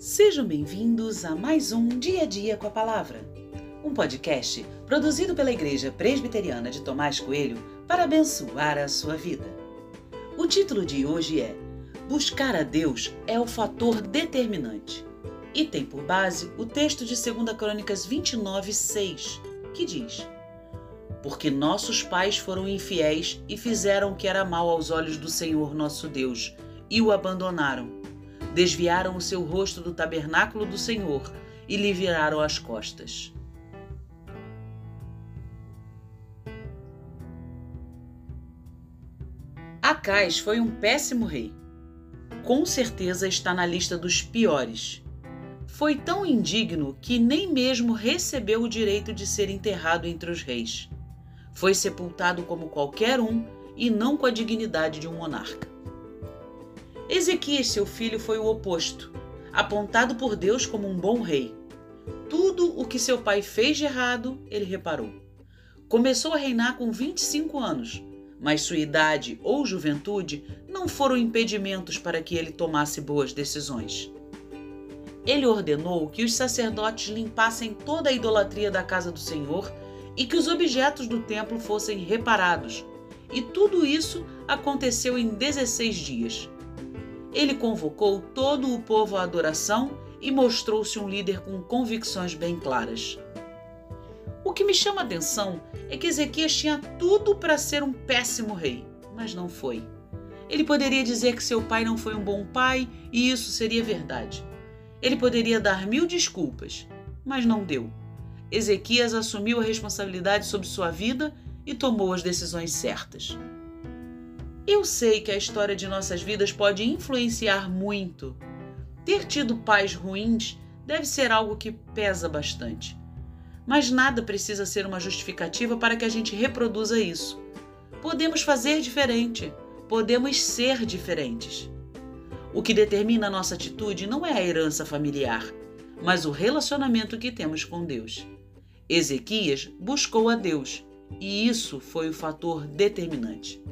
Sejam bem-vindos a mais um Dia a Dia com a Palavra, um podcast produzido pela Igreja Presbiteriana de Tomás Coelho para abençoar a sua vida. O título de hoje é Buscar a Deus é o fator determinante e tem por base o texto de 2 Crônicas 29, 6, que diz: Porque nossos pais foram infiéis e fizeram o que era mal aos olhos do Senhor nosso Deus e o abandonaram desviaram o seu rosto do tabernáculo do Senhor e lhe viraram as costas. Acais foi um péssimo rei. Com certeza está na lista dos piores. Foi tão indigno que nem mesmo recebeu o direito de ser enterrado entre os reis. Foi sepultado como qualquer um e não com a dignidade de um monarca. Ezequias, seu filho, foi o oposto, apontado por Deus como um bom rei. Tudo o que seu pai fez de errado, ele reparou. Começou a reinar com 25 anos, mas sua idade ou juventude não foram impedimentos para que ele tomasse boas decisões. Ele ordenou que os sacerdotes limpassem toda a idolatria da casa do Senhor e que os objetos do templo fossem reparados. E tudo isso aconteceu em 16 dias ele convocou todo o povo à adoração e mostrou-se um líder com convicções bem claras. O que me chama a atenção é que Ezequias tinha tudo para ser um péssimo rei, mas não foi. Ele poderia dizer que seu pai não foi um bom pai e isso seria verdade. Ele poderia dar mil desculpas, mas não deu. Ezequias assumiu a responsabilidade sobre sua vida e tomou as decisões certas. Eu sei que a história de nossas vidas pode influenciar muito. Ter tido pais ruins deve ser algo que pesa bastante. Mas nada precisa ser uma justificativa para que a gente reproduza isso. Podemos fazer diferente, podemos ser diferentes. O que determina a nossa atitude não é a herança familiar, mas o relacionamento que temos com Deus. Ezequias buscou a Deus e isso foi o fator determinante.